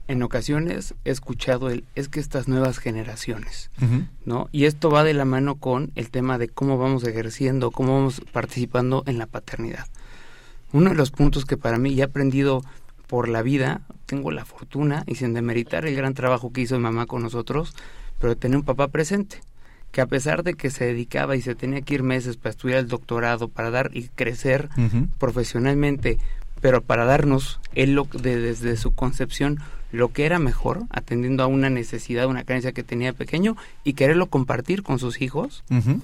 en ocasiones he escuchado el es que estas nuevas generaciones, uh -huh. ¿no? Y esto va de la mano con el tema de cómo vamos ejerciendo, cómo vamos participando en la paternidad. Uno de los puntos que para mí ya he aprendido por la vida, tengo la fortuna, y sin demeritar el gran trabajo que hizo mi mamá con nosotros, pero tener un papá presente, que a pesar de que se dedicaba y se tenía que ir meses para estudiar el doctorado, para dar y crecer uh -huh. profesionalmente, pero para darnos él lo, de, desde su concepción lo que era mejor, atendiendo a una necesidad, una carencia que tenía pequeño y quererlo compartir con sus hijos, uh -huh.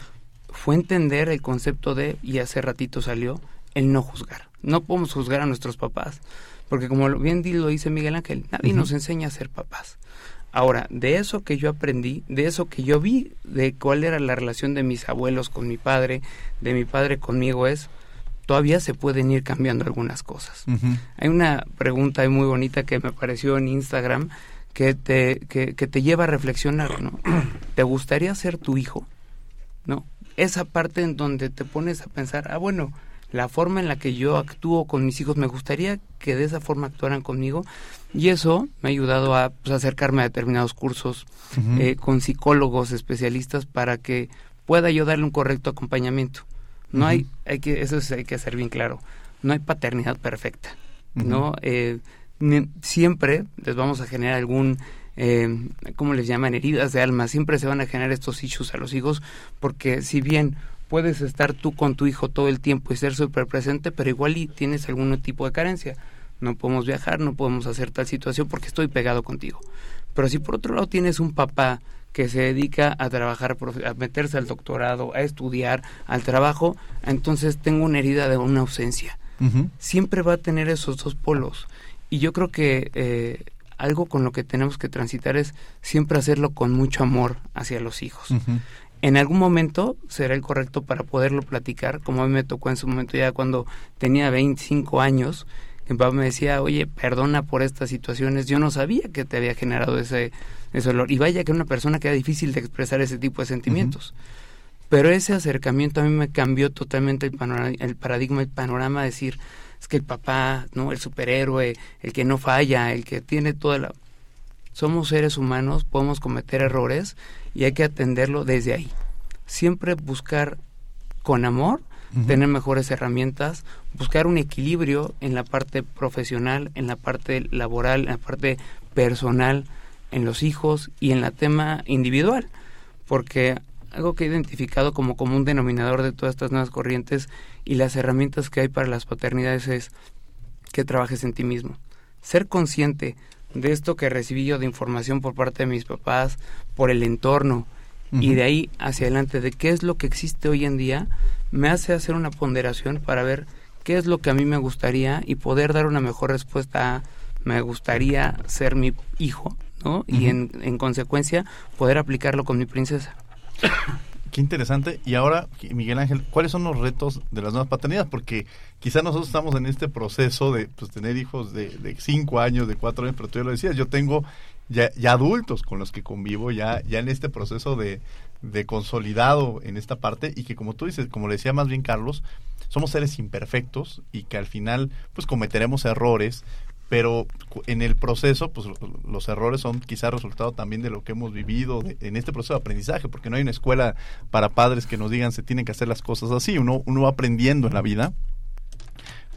fue entender el concepto de, y hace ratito salió, el no juzgar. No podemos juzgar a nuestros papás, porque como bien lo dice Miguel Ángel, nadie uh -huh. nos enseña a ser papás. Ahora, de eso que yo aprendí, de eso que yo vi, de cuál era la relación de mis abuelos con mi padre, de mi padre conmigo, es todavía se pueden ir cambiando algunas cosas. Uh -huh. Hay una pregunta muy bonita que me apareció en Instagram que te, que, que te lleva a reflexionar, ¿no? ¿Te gustaría ser tu hijo? ¿No? Esa parte en donde te pones a pensar, ah, bueno, la forma en la que yo actúo con mis hijos, me gustaría que de esa forma actuaran conmigo. Y eso me ha ayudado a pues, acercarme a determinados cursos uh -huh. eh, con psicólogos especialistas para que pueda yo darle un correcto acompañamiento. No uh -huh. hay, hay que, eso es, hay que hacer bien claro, no hay paternidad perfecta, uh -huh. ¿no? Eh, siempre les vamos a generar algún, eh, ¿cómo les llaman? Heridas de alma, siempre se van a generar estos issues a los hijos, porque si bien puedes estar tú con tu hijo todo el tiempo y ser súper presente, pero igual y tienes algún tipo de carencia. No podemos viajar, no podemos hacer tal situación porque estoy pegado contigo. Pero si por otro lado tienes un papá que se dedica a trabajar, a meterse al doctorado, a estudiar, al trabajo, entonces tengo una herida de una ausencia. Uh -huh. Siempre va a tener esos dos polos. Y yo creo que eh, algo con lo que tenemos que transitar es siempre hacerlo con mucho amor hacia los hijos. Uh -huh. En algún momento será el correcto para poderlo platicar, como a mí me tocó en su momento ya cuando tenía 25 años, mi papá me decía, oye, perdona por estas situaciones, yo no sabía que te había generado ese, ese dolor. Y vaya que una persona que era difícil de expresar ese tipo de sentimientos. Uh -huh. Pero ese acercamiento a mí me cambió totalmente el, panorama, el paradigma, el panorama, de decir, es que el papá, no el superhéroe, el que no falla, el que tiene toda la... Somos seres humanos, podemos cometer errores y hay que atenderlo desde ahí. Siempre buscar con amor Uh -huh. tener mejores herramientas, buscar un equilibrio en la parte profesional, en la parte laboral, en la parte personal, en los hijos y en la tema individual, porque algo que he identificado como común denominador de todas estas nuevas corrientes y las herramientas que hay para las paternidades es que trabajes en ti mismo. Ser consciente de esto que recibí yo de información por parte de mis papás, por el entorno, uh -huh. y de ahí hacia adelante de qué es lo que existe hoy en día, me hace hacer una ponderación para ver qué es lo que a mí me gustaría y poder dar una mejor respuesta a me gustaría ser mi hijo, ¿no? Uh -huh. Y en, en consecuencia poder aplicarlo con mi princesa.
Qué interesante. Y ahora, Miguel Ángel, ¿cuáles son los retos de las nuevas paternidades? Porque quizá nosotros estamos en este proceso de pues, tener hijos de, de cinco años, de cuatro años, pero tú ya lo decías, yo tengo ya, ya adultos con los que convivo, ya, ya en este proceso de, consolidado en esta parte y que como tú dices, como le decía más bien Carlos, somos seres imperfectos y que al final pues cometeremos errores, pero en el proceso, pues los errores son quizás resultado también de lo que hemos vivido en este proceso de aprendizaje, porque no hay una escuela para padres que nos digan se tienen que hacer las cosas así, uno, uno va aprendiendo en la vida,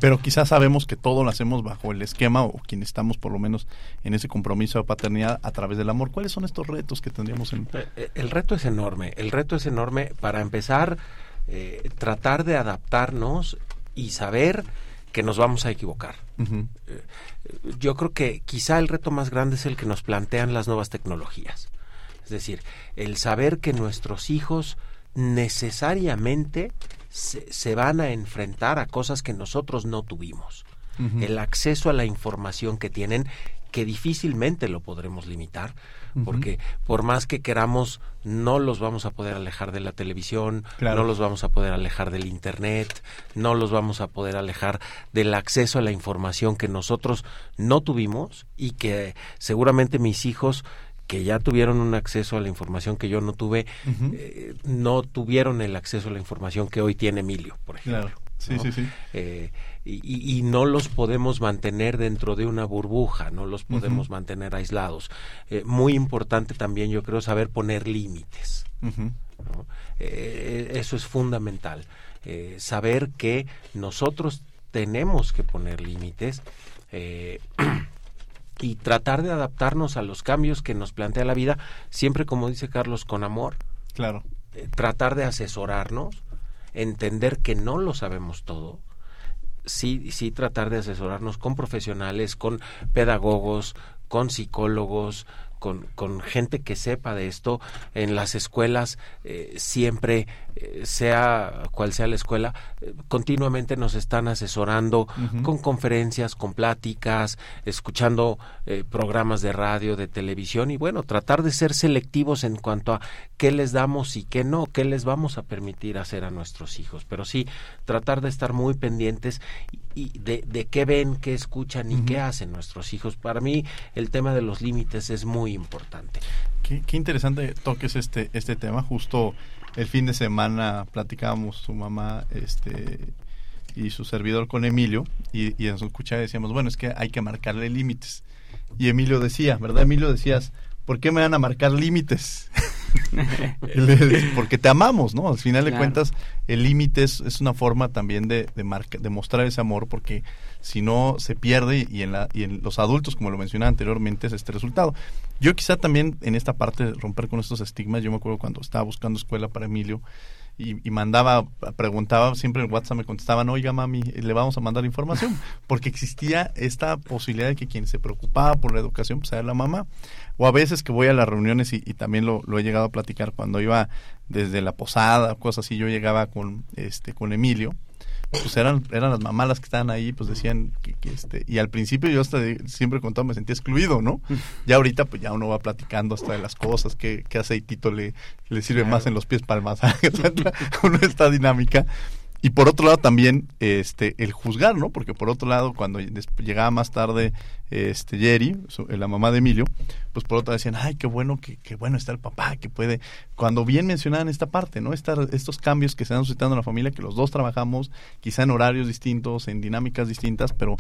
pero quizás sabemos que todo lo hacemos bajo el esquema o quienes estamos por lo menos en ese compromiso de paternidad a través del amor. ¿Cuáles son estos retos que tendríamos en
el reto es enorme, el reto es enorme para empezar eh, tratar de adaptarnos y saber que nos vamos a equivocar. Uh -huh. Yo creo que quizá el reto más grande es el que nos plantean las nuevas tecnologías. Es decir, el saber que nuestros hijos necesariamente se, se van a enfrentar a cosas que nosotros no tuvimos. Uh -huh. El acceso a la información que tienen que difícilmente lo podremos limitar. Porque por más que queramos, no los vamos a poder alejar de la televisión,
Claro.
no los vamos a poder alejar del Internet, no los vamos a poder alejar del acceso a la información que nosotros no tuvimos y que seguramente mis hijos que ya tuvieron un acceso a la información que yo no tuve, eh, no tuvieron el acceso a la información que hoy tiene Emilio, por ejemplo.
Claro. Sí,
¿no?
sí, sí.
Eh, y, no los podemos mantener dentro de una burbuja, no los podemos mantener aislados. Eh, muy importante también, yo creo, saber poner límites. Eh, eso es fundamental. Eh, saber que nosotros tenemos que poner límites y tratar de adaptarnos a los cambios que nos plantea la vida, siempre como dice Carlos, con amor.
Claro.
Tratar de asesorarnos, entender que no lo sabemos todo. Sí, sí tratar de asesorarnos con profesionales, con pedagogos, con psicólogos, con, con gente que sepa de esto. En las escuelas eh, siempre, eh, sea cual sea la escuela, eh, continuamente nos están asesorando con conferencias, con pláticas, escuchando eh, programas de radio, de televisión y bueno, tratar de ser selectivos en cuanto a qué les damos y qué no, qué les vamos a permitir hacer a nuestros hijos. Pero sí, tratar de estar muy pendientes y, y de, de qué ven, qué escuchan y qué hacen nuestros hijos. Para mí el tema de los límites es muy importante.
Qué, qué interesante toques este, este tema. Justo el fin de semana platicábamos su mamá este, y su servidor con Emilio y, y en su escucha decíamos, bueno, es que hay que marcarle límites. Y Emilio decía, ¿verdad, Emilio? Decías, ¿por qué me van a marcar límites? Porque te amamos, ¿no? Al final de
Claro.
cuentas, el límite es, es una forma también de, de, marca- de mostrar ese amor, porque si no se pierde y en, la, y en los adultos, como lo mencionaba anteriormente, es este resultado. Yo quizá también en esta parte de romper con estos estigmas, yo me acuerdo cuando estaba buscando escuela para Emilio y, y mandaba, preguntaba, siempre en WhatsApp me contestaban, oiga mami, le vamos a mandar información, porque existía esta posibilidad de que quien se preocupaba por la educación pues era la mamá. O a veces que voy a las reuniones y, y también lo, lo he llegado a platicar cuando iba desde la posada, cosas así, yo llegaba con este con Emilio, pues eran eran las mamás las que estaban ahí, pues decían que, que, este y al principio yo hasta de- siempre contaba me sentía excluido, ¿no? Ya ahorita pues ya uno va platicando hasta de las cosas, qué, qué aceitito le, le sirve más en los pies para el masaje, con esta dinámica. Y por otro lado también este el juzgar, ¿no? Porque por otro lado cuando llegaba más tarde este Jerry, su- la mamá de Emilio, pues por otro lado decían, "Ay, qué bueno que qué bueno está el papá, que puede." Cuando bien mencionaban esta parte, ¿no? Esta- estos cambios que se dan suscitando en la familia que los dos trabajamos quizá en horarios distintos, en dinámicas distintas, pero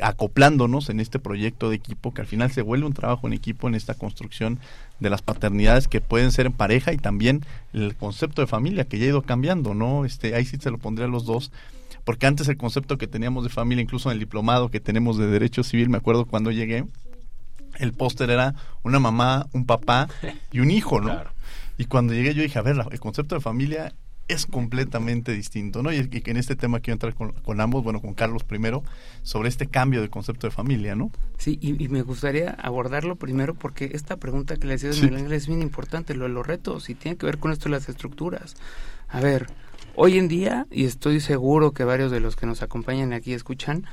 acoplándonos en este proyecto de equipo que al final se vuelve un trabajo en equipo en esta construcción de las paternidades que pueden ser en pareja y también el concepto de familia que ya ha ido cambiando, ¿no? Este, ahí sí se lo pondría a los dos, porque antes el concepto que teníamos de familia, incluso en el diplomado que tenemos de Derecho Civil, me acuerdo cuando llegué, el póster era una mamá, un papá y un hijo, ¿no? Y cuando llegué yo dije, a ver, el concepto de familia es completamente distinto, ¿no? Y, y que en este tema quiero entrar con, con ambos, bueno, con Carlos primero, sobre este cambio de concepto de familia, ¿no?
Sí, y, y me gustaría abordarlo primero porque esta pregunta que le de
Sí.
Miguel es bien importante, lo de los retos, y tiene que ver con esto de las estructuras. A ver, hoy en día, y estoy seguro que varios de los que nos acompañan aquí escuchan,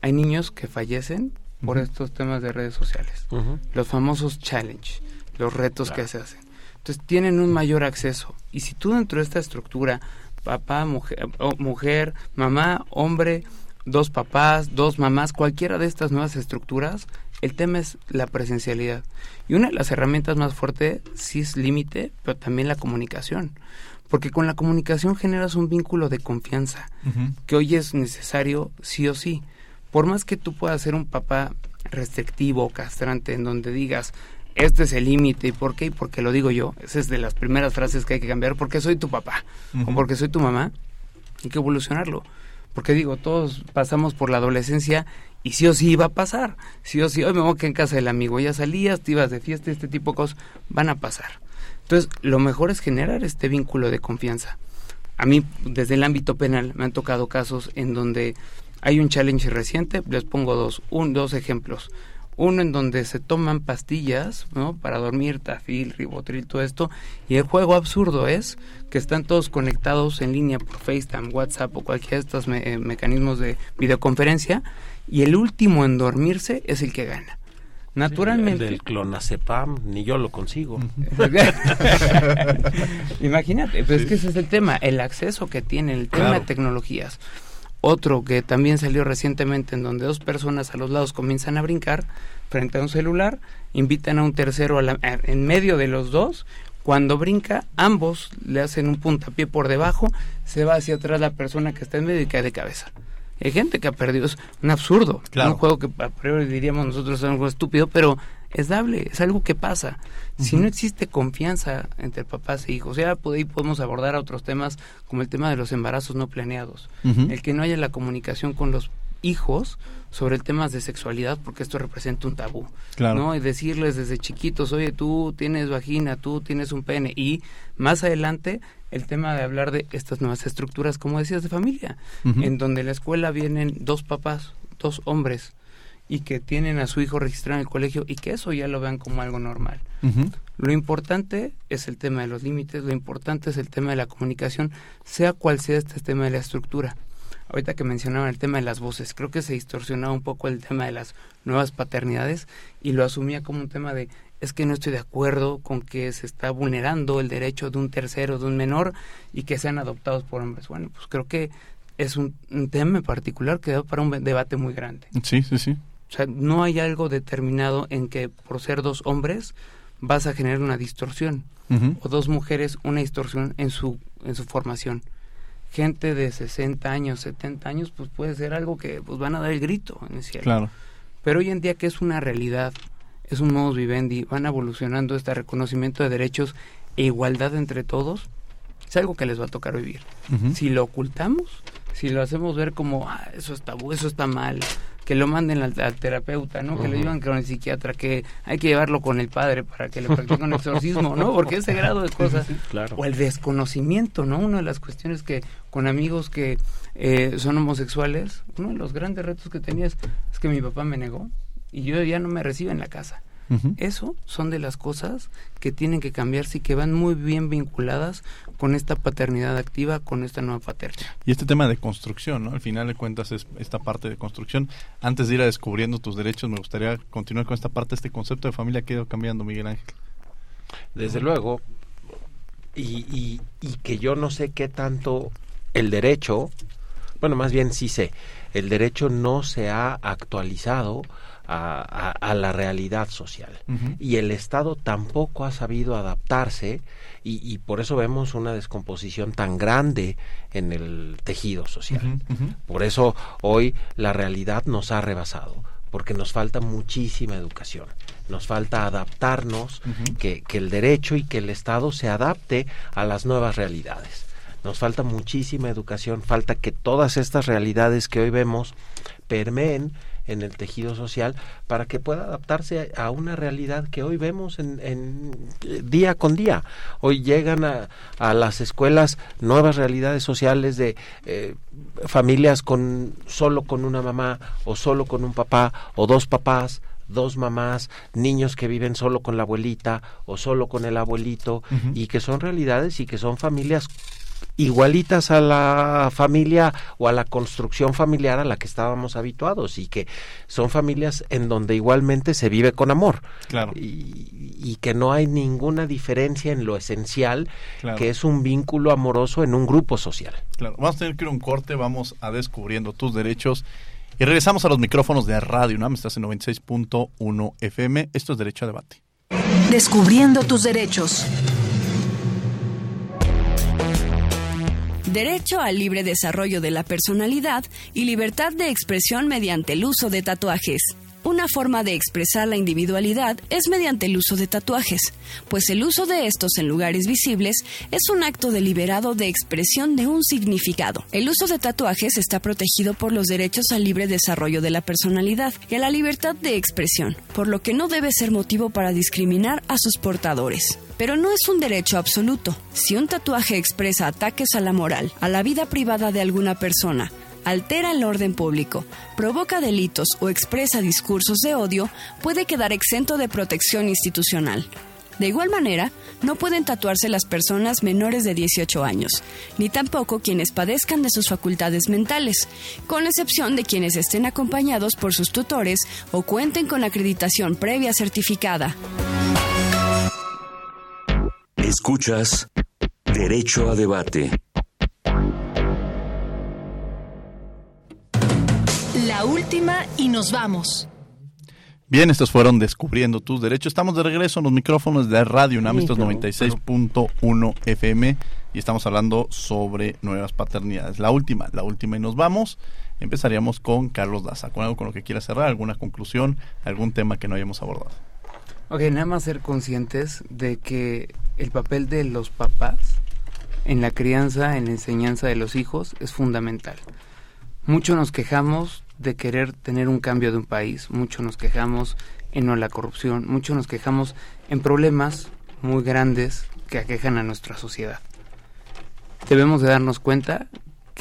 hay niños que fallecen por estos temas de redes sociales. Los famosos challenge, los retos que se hacen. Entonces tienen un mayor acceso. Y si tú dentro de esta estructura, papá, mujer, mujer, mamá, hombre, dos papás, dos mamás, cualquiera de estas nuevas estructuras, el tema es la presencialidad. Y una de las herramientas más fuertes sí es límite, pero también la comunicación. Porque con la comunicación generas un vínculo de confianza que hoy es necesario sí o sí. Por más que tú puedas ser un papá restrictivo, castrante, en donde digas, este es el límite, ¿y por qué? Porque lo digo yo. Esa es de las primeras frases que hay que cambiar, porque soy tu papá o porque soy tu mamá. Hay que evolucionarlo. Porque digo, todos pasamos por la adolescencia y sí o sí iba a pasar. Sí o sí, hoy me voy a quedar en casa del amigo, ya salías, te ibas de fiesta, este tipo de cosas van a pasar. Entonces, lo mejor es generar este vínculo de confianza. A mí, desde el ámbito penal, me han tocado casos en donde hay un challenge reciente, les pongo dos, un, dos ejemplos. Uno en donde se toman pastillas, ¿no? Para dormir, tafil, ribotril, todo esto. Y el juego absurdo es que están todos conectados en línea por FaceTime, WhatsApp o cualquiera de estos me- eh, mecanismos de videoconferencia. Y el último en dormirse es el que gana. Naturalmente.
el del clonazepam, ni yo lo consigo.
Imagínate, pues es que ese es el tema, el acceso que tiene, el tema
Claro.
de tecnologías. Otro que también salió recientemente en donde dos personas a los lados comienzan a brincar frente a un celular, invitan a un tercero a la- a- en medio de los dos, cuando brinca, ambos le hacen un puntapié por debajo, se va hacia atrás la persona que está en medio y cae de cabeza. Hay gente que ha perdido, es un absurdo,
Claro.
un juego que a priori diríamos nosotros es algo estúpido, pero es dable, es algo que pasa. Si no existe confianza entre papás e hijos, ya ahí podemos abordar otros temas como el tema de los embarazos no planeados, el que no haya la comunicación con los hijos sobre el temas de sexualidad porque esto representa un tabú,
Claro.
¿no? Y decirles desde chiquitos, oye, tú tienes vagina, tú tienes un pene y más adelante el tema de hablar de estas nuevas estructuras, como decías, de familia, en donde en la escuela vienen dos papás, dos hombres y que tienen a su hijo registrado en el colegio y que eso ya lo vean como algo normal. Lo importante es el tema de los límites, lo importante es el tema de la comunicación, sea cual sea este tema de la estructura. Ahorita que mencionaban el tema de las voces, creo que se distorsionaba un poco el tema de las nuevas paternidades y lo asumía como un tema de es que no estoy de acuerdo con que se está vulnerando el derecho de un tercero, de un menor y que sean adoptados por hombres. Bueno, pues creo que es un, un tema en particular que da para un debate muy grande.
Sí, sí, sí.
O sea, no hay algo determinado en que por ser dos hombres vas a generar una distorsión o dos mujeres una distorsión en su en su formación. Gente de 60 años, 70 años, pues puede ser algo que pues van a dar el grito en el cielo.
Claro.
Pero hoy en día que es una realidad, es un modus vivendi, van evolucionando este reconocimiento de derechos e igualdad entre todos, es algo que les va a tocar vivir. Si lo ocultamos, si lo hacemos ver como, ah, eso es tabú, eso está mal, que lo manden al, al terapeuta, ¿no? Que lo llevan con el psiquiatra, que hay que llevarlo con el padre para que le practique un exorcismo, ¿no? Porque ese grado de cosas.
claro.
O el desconocimiento, ¿no? Una de las cuestiones que con amigos que eh, son homosexuales, uno de los grandes retos que tenía es, es que mi papá me negó y yo ya no me recibo en la casa. Eso son de las cosas que tienen que cambiarse y que van muy bien vinculadas con esta paternidad activa, con esta nueva paternidad.
Y este tema de construcción, ¿no? Al final de cuentas es esta parte de construcción. Antes de ir a descubriendo tus derechos, me gustaría continuar con esta parte, este concepto de familia que ha ido cambiando, Miguel Ángel.
Desde luego, y, y, y que yo no sé qué tanto el derecho, bueno, más bien sí sé, el derecho no se ha actualizado a, a- a la realidad social. Y el Estado tampoco ha sabido adaptarse y, y por eso vemos una descomposición tan grande en el tejido social. Por eso hoy la realidad nos ha rebasado, porque nos falta muchísima educación, nos falta adaptarnos, que, que el derecho y que el Estado se adapte a las nuevas realidades. Nos falta muchísima educación, falta que todas estas realidades que hoy vemos permeen en el tejido social para que pueda adaptarse a una realidad que hoy vemos en, en, eh, día con día. Hoy llegan a, a las escuelas nuevas realidades sociales de eh, familias con solo con una mamá o solo con un papá o dos papás dos mamás, niños que viven solo con la abuelita o solo con el abuelito y que son realidades y que son familias igualitas a la familia o a la construcción familiar a la que estábamos habituados y que son familias en donde igualmente se vive con amor
Claro.
y, y que no hay ninguna diferencia en lo esencial
Claro.
que es un vínculo amoroso en un grupo social.
Claro, vamos a tener que ir a un corte, vamos a descubriendo tus derechos y regresamos a los micrófonos de Radio UNAM, estás en 96.1 FM, esto es Derecho a Debate.
Descubriendo tus derechos.
Derecho al libre desarrollo de la personalidad y libertad de expresión mediante el uso de tatuajes. Una forma de expresar la individualidad es mediante el uso de tatuajes, pues el uso de estos en lugares visibles es un acto deliberado de expresión de un significado. El uso de tatuajes está protegido por los derechos al libre desarrollo de la personalidad y a la libertad de expresión, por lo que no debe ser motivo para discriminar a sus portadores. Pero no es un derecho absoluto. Si un tatuaje expresa ataques a la moral, a la vida privada de alguna persona, altera el orden público, provoca delitos o expresa discursos de odio, puede quedar exento de protección institucional. De igual manera, no pueden tatuarse las personas menores de 18 años, ni tampoco quienes padezcan de sus facultades mentales, con excepción de quienes estén acompañados por sus tutores o cuenten con acreditación previa certificada.
Escuchas Derecho a Debate.
La última y nos vamos.
Bien, estos fueron Descubriendo tus derechos. Estamos de regreso en los micrófonos de Radio UNAM, estos 96.1 FM, y estamos hablando sobre nuevas paternidades. La última, la última y nos vamos. Empezaríamos con Carlos Daza, con algo con lo que quiera cerrar, alguna conclusión, algún tema que no hayamos abordado.
Ok, nada más ser conscientes de que el papel de los papás en la crianza, en la enseñanza de los hijos es fundamental. Mucho nos quejamos de querer tener un cambio de un país, mucho nos quejamos en la corrupción, mucho nos quejamos en problemas muy grandes que aquejan a nuestra sociedad. Debemos de darnos cuenta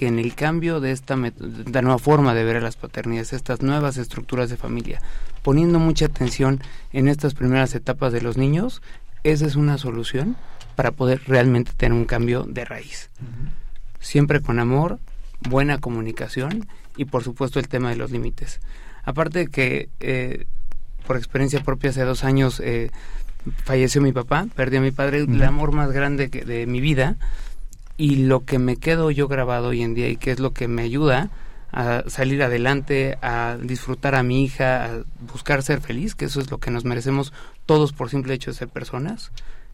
que en el cambio de esta de nueva forma de ver a las paternidades, estas nuevas estructuras de familia, poniendo mucha atención en estas primeras etapas de los niños, esa es una solución para poder realmente tener un cambio de raíz. Siempre con amor, buena comunicación y por supuesto el tema de los límites. Aparte de que eh, por experiencia propia hace dos años eh, falleció mi papá, perdí a mi padre, el amor más grande que de mi vida y lo que me quedo yo grabado hoy en día y que es lo que me ayuda a salir adelante, a disfrutar a mi hija, a buscar ser feliz, que eso es lo que nos merecemos todos por simple hecho de ser personas,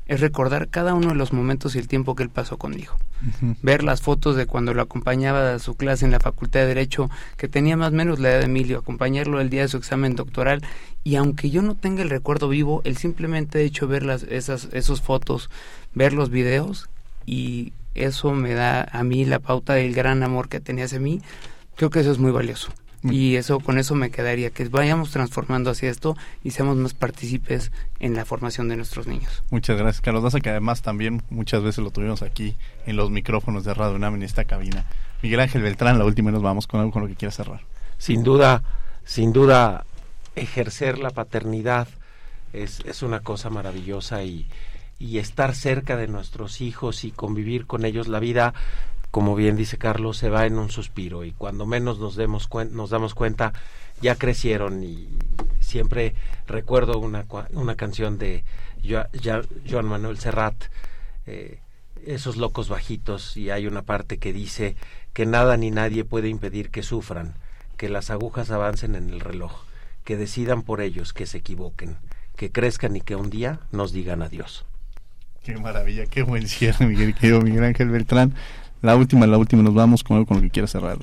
es recordar cada uno de los momentos y el tiempo que él pasó conmigo. Ver las fotos de cuando lo acompañaba a su clase en la Facultad de Derecho, que tenía más o menos la edad de Emilio, acompañarlo el día de su examen doctoral, y aunque yo no tenga el recuerdo vivo, el simplemente hecho ver las, esas esos fotos, ver los videos, y eso me da a mí la pauta del gran amor que tenía hacia mí, creo que eso es muy valioso. Y eso con eso me quedaría, que vayamos transformando hacia esto y seamos más partícipes en la formación de nuestros niños.
Muchas gracias, Carlos Daza, que además también muchas veces lo tuvimos aquí en los micrófonos de Radio UNAM en esta cabina. Miguel Ángel Beltrán, la última y nos vamos con algo con lo que quiera cerrar.
Sin duda, sin duda, ejercer la paternidad es, es una cosa maravillosa y, y estar cerca de nuestros hijos y convivir con ellos la vida como bien dice Carlos, se va en un suspiro y cuando menos nos, demos nos damos cuenta ya crecieron y siempre recuerdo una, una canción de Joan Manuel Serrat, eh, esos locos bajitos, y hay una parte que dice que nada ni nadie puede impedir que sufran, que las agujas avancen en el reloj, que decidan por ellos, que se equivoquen, que crezcan y que un día nos digan adiós.
Qué maravilla, qué buen cierre, Miguel, querido Miguel Ángel Beltrán. La última, la última, nos vamos con algo con lo que quiera cerrar.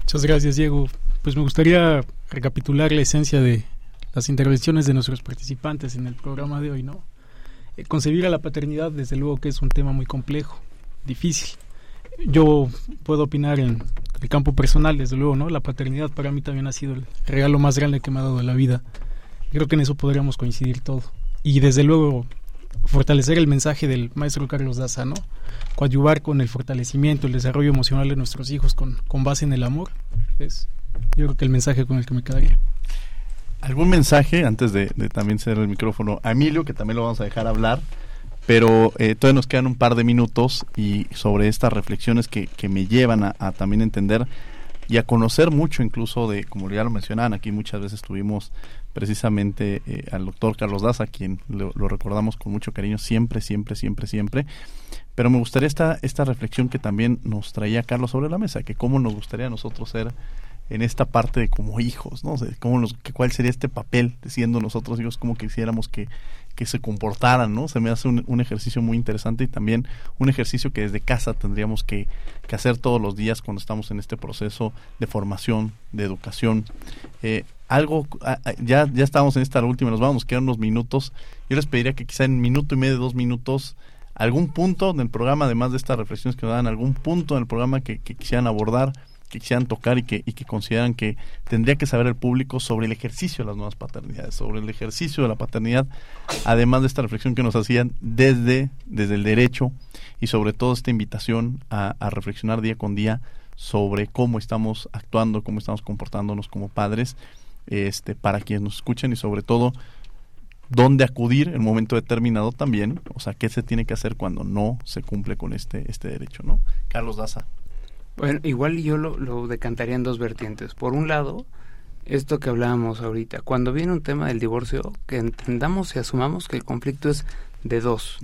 Muchas gracias, Diego. Pues me gustaría recapitular la esencia de las intervenciones de nuestros participantes en el programa de hoy, ¿no? Eh, concebir a la paternidad, desde luego que es un tema muy complejo, difícil. Yo puedo opinar en el campo personal, desde luego, ¿no? La paternidad para mí también ha sido el regalo más grande que me ha dado la vida. Creo que en eso podríamos coincidir todo. Y desde luego fortalecer el mensaje del maestro Carlos Daza, ¿no? Coadyuvar con el fortalecimiento, el desarrollo emocional de nuestros hijos con, con base en el amor. Es yo creo que el mensaje con el que me quedaría.
¿Algún mensaje, antes de, también cerrar el micrófono, a Emilio, que también lo vamos a dejar hablar, pero eh, todavía nos quedan un par de minutos y sobre estas reflexiones que, que me llevan a, también entender y a conocer mucho incluso de, como ya lo mencionaban, aquí muchas veces tuvimos precisamente eh, al doctor Carlos Daza, quien lo, recordamos con mucho cariño siempre, siempre, siempre, siempre. Pero me gustaría esta, esta reflexión que también nos traía Carlos sobre la mesa, que cómo nos gustaría a nosotros ser en esta parte de como hijos, ¿no? cómo cuál sería este papel siendo nosotros hijos, cómo quisiéramos que, que se comportaran, ¿no? Se me hace un, ejercicio muy interesante y también un ejercicio que desde casa tendríamos que, que, hacer todos los días cuando estamos en este proceso de formación, de educación. Eh, algo, ya, ya estamos en esta última, nos vamos, quedan unos minutos. Yo les pediría que quizá en minuto y medio, dos minutos, algún punto del programa, además de estas reflexiones que nos dan, algún punto en el programa que, quisieran abordar, que quisieran tocar y que, y que consideran que tendría que saber el público sobre el ejercicio de las nuevas paternidades, sobre el ejercicio de la paternidad, además de esta reflexión que nos hacían desde, desde el derecho y sobre todo esta invitación a, reflexionar día con día sobre cómo estamos actuando, cómo estamos comportándonos como padres este, para quienes nos escuchen y sobre todo dónde acudir en un momento determinado también, o sea, qué se tiene que hacer cuando no se cumple con este, este derecho, ¿no? Carlos Daza.
Bueno, igual yo lo, lo decantaría en dos vertientes. Por un lado, esto que hablábamos ahorita, cuando viene un tema del divorcio, que entendamos y asumamos que el conflicto es de dos,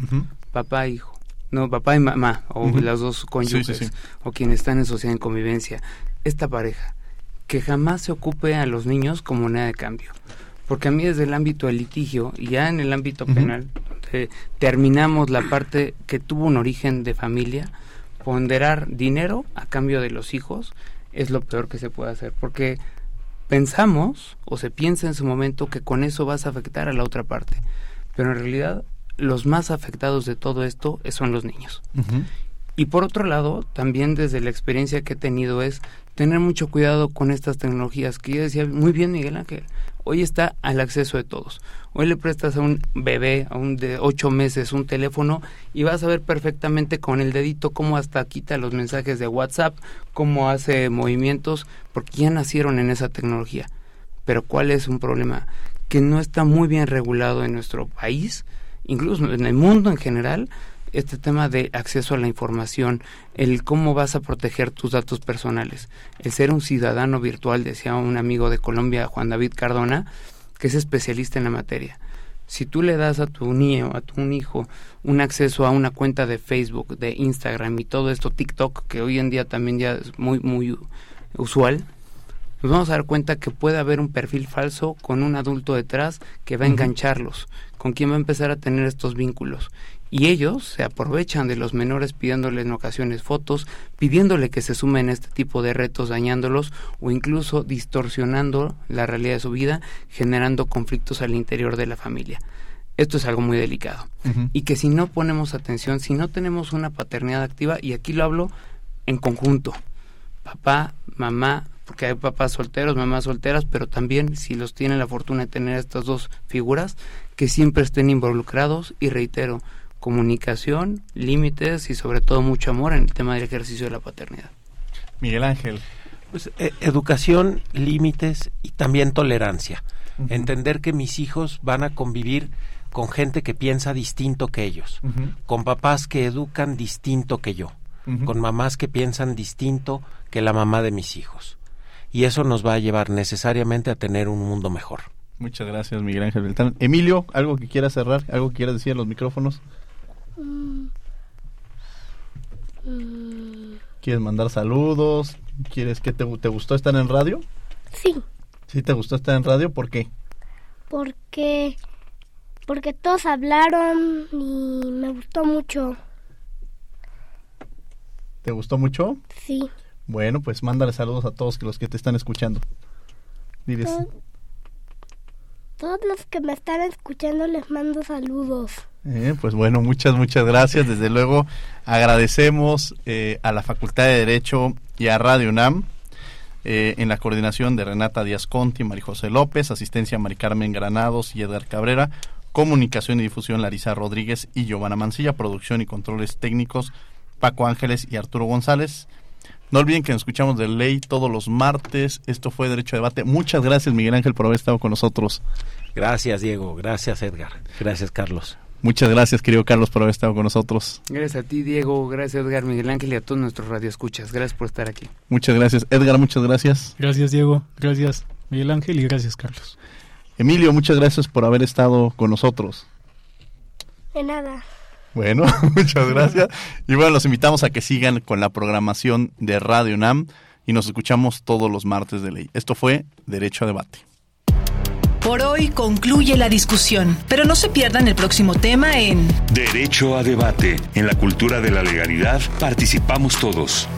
papá e hijo. No, papá y mamá, o las dos cónyuges, o quienes están en sociedad en convivencia. Esta pareja, que jamás se ocupe a los niños como moneda de cambio. Porque a mí desde el ámbito del litigio, y ya en el ámbito penal, terminamos la parte que tuvo un origen de familia, ponderar dinero a cambio de los hijos es lo peor que se puede hacer. Porque pensamos o se piensa en su momento que con eso vas a afectar a la otra parte. Pero en realidad los más afectados de todo esto son los niños. Y por otro lado, también desde la experiencia que he tenido es tener mucho cuidado con estas tecnologías, que yo decía muy bien Miguel Ángel, hoy está al acceso de todos. Hoy le prestas a un bebé, a un de ocho meses, un teléfono y vas a ver perfectamente con el dedito cómo hasta quita los mensajes de WhatsApp, cómo hace movimientos, porque ya nacieron en esa tecnología. Pero ¿cuál es un problema? Que no está muy bien regulado en nuestro país, incluso en el mundo en general, este tema de acceso a la información, el cómo vas a proteger tus datos personales, el ser un ciudadano virtual, decía un amigo de Colombia, Juan David Cardona, que es especialista en la materia. Si tú le das a tu niño, a tu hijo, un acceso a una cuenta de Facebook, de Instagram y todo esto, TikTok, que hoy en día también ya es muy, muy usual, nos vamos a dar cuenta que puede haber un perfil falso con un adulto detrás que va a engancharlos, con quien va a empezar a tener estos vínculos y ellos se aprovechan de los menores pidiéndoles en ocasiones fotos, pidiéndole que se sumen a este tipo de retos, dañándolos o incluso distorsionando la realidad de su vida, generando conflictos al interior de la familia. Esto es algo muy delicado. Y que si no ponemos atención, si no tenemos una paternidad activa, y aquí lo hablo en conjunto, papá, mamá, porque hay papás solteros, mamás solteras, pero también si los tienen la fortuna de tener estas dos figuras, que siempre estén involucrados y reitero, comunicación, límites y sobre todo mucho amor en el tema del ejercicio de la paternidad.
Miguel Ángel.
Pues e, educación, límites y también tolerancia. Entender que mis hijos van a convivir con gente que piensa distinto que ellos, con papás que educan distinto que yo, con mamás que piensan distinto que la mamá de mis hijos. Y eso nos va a llevar necesariamente a tener un mundo mejor.
Muchas gracias, Miguel Ángel Beltrán. Emilio, ¿algo que quieras cerrar? ¿Algo que quieras decir en los micrófonos? ¿Quieres mandar saludos? ¿Quieres que te, te gustó estar en radio?
Sí.
¿Sí te gustó estar en radio? ¿Por qué?
Porque porque todos hablaron y me gustó mucho.
¿Te gustó mucho?
Sí.
Bueno, pues mándale saludos a todos los que te están escuchando. Diles.
Todos los que me están escuchando les mando saludos.
Eh, pues bueno, muchas, muchas gracias. Desde luego agradecemos eh, a la Facultad de Derecho y a Radio UNAM eh, en la coordinación de Renata Díaz Conti, María José López, asistencia Mari Carmen Granados y Edgar Cabrera, comunicación y difusión Larisa Rodríguez y Giovanna Mancilla, producción y controles técnicos Paco Ángeles y Arturo González. No olviden que nos escuchamos de ley todos los martes. Esto fue Derecho a Debate. Muchas gracias, Miguel Ángel, por haber estado con nosotros.
Gracias, Diego. Gracias, Edgar. Gracias, Carlos.
Muchas gracias, querido Carlos, por haber estado con nosotros.
Gracias a ti, Diego. Gracias, Edgar, Miguel Ángel y a todos nuestros radioescuchas. Gracias por estar aquí.
Muchas gracias. Edgar, muchas gracias.
Gracias, Diego. Gracias, Miguel Ángel, y gracias, Carlos.
Emilio, muchas gracias por haber estado con nosotros.
De nada.
Bueno, muchas gracias. Y bueno, los invitamos a que sigan con la programación de Radio NAM y nos escuchamos todos los martes de ley. Esto fue Derecho a Debate.
Por hoy concluye la discusión, pero no se pierdan el próximo tema en
Derecho a Debate. En la cultura de la legalidad participamos todos.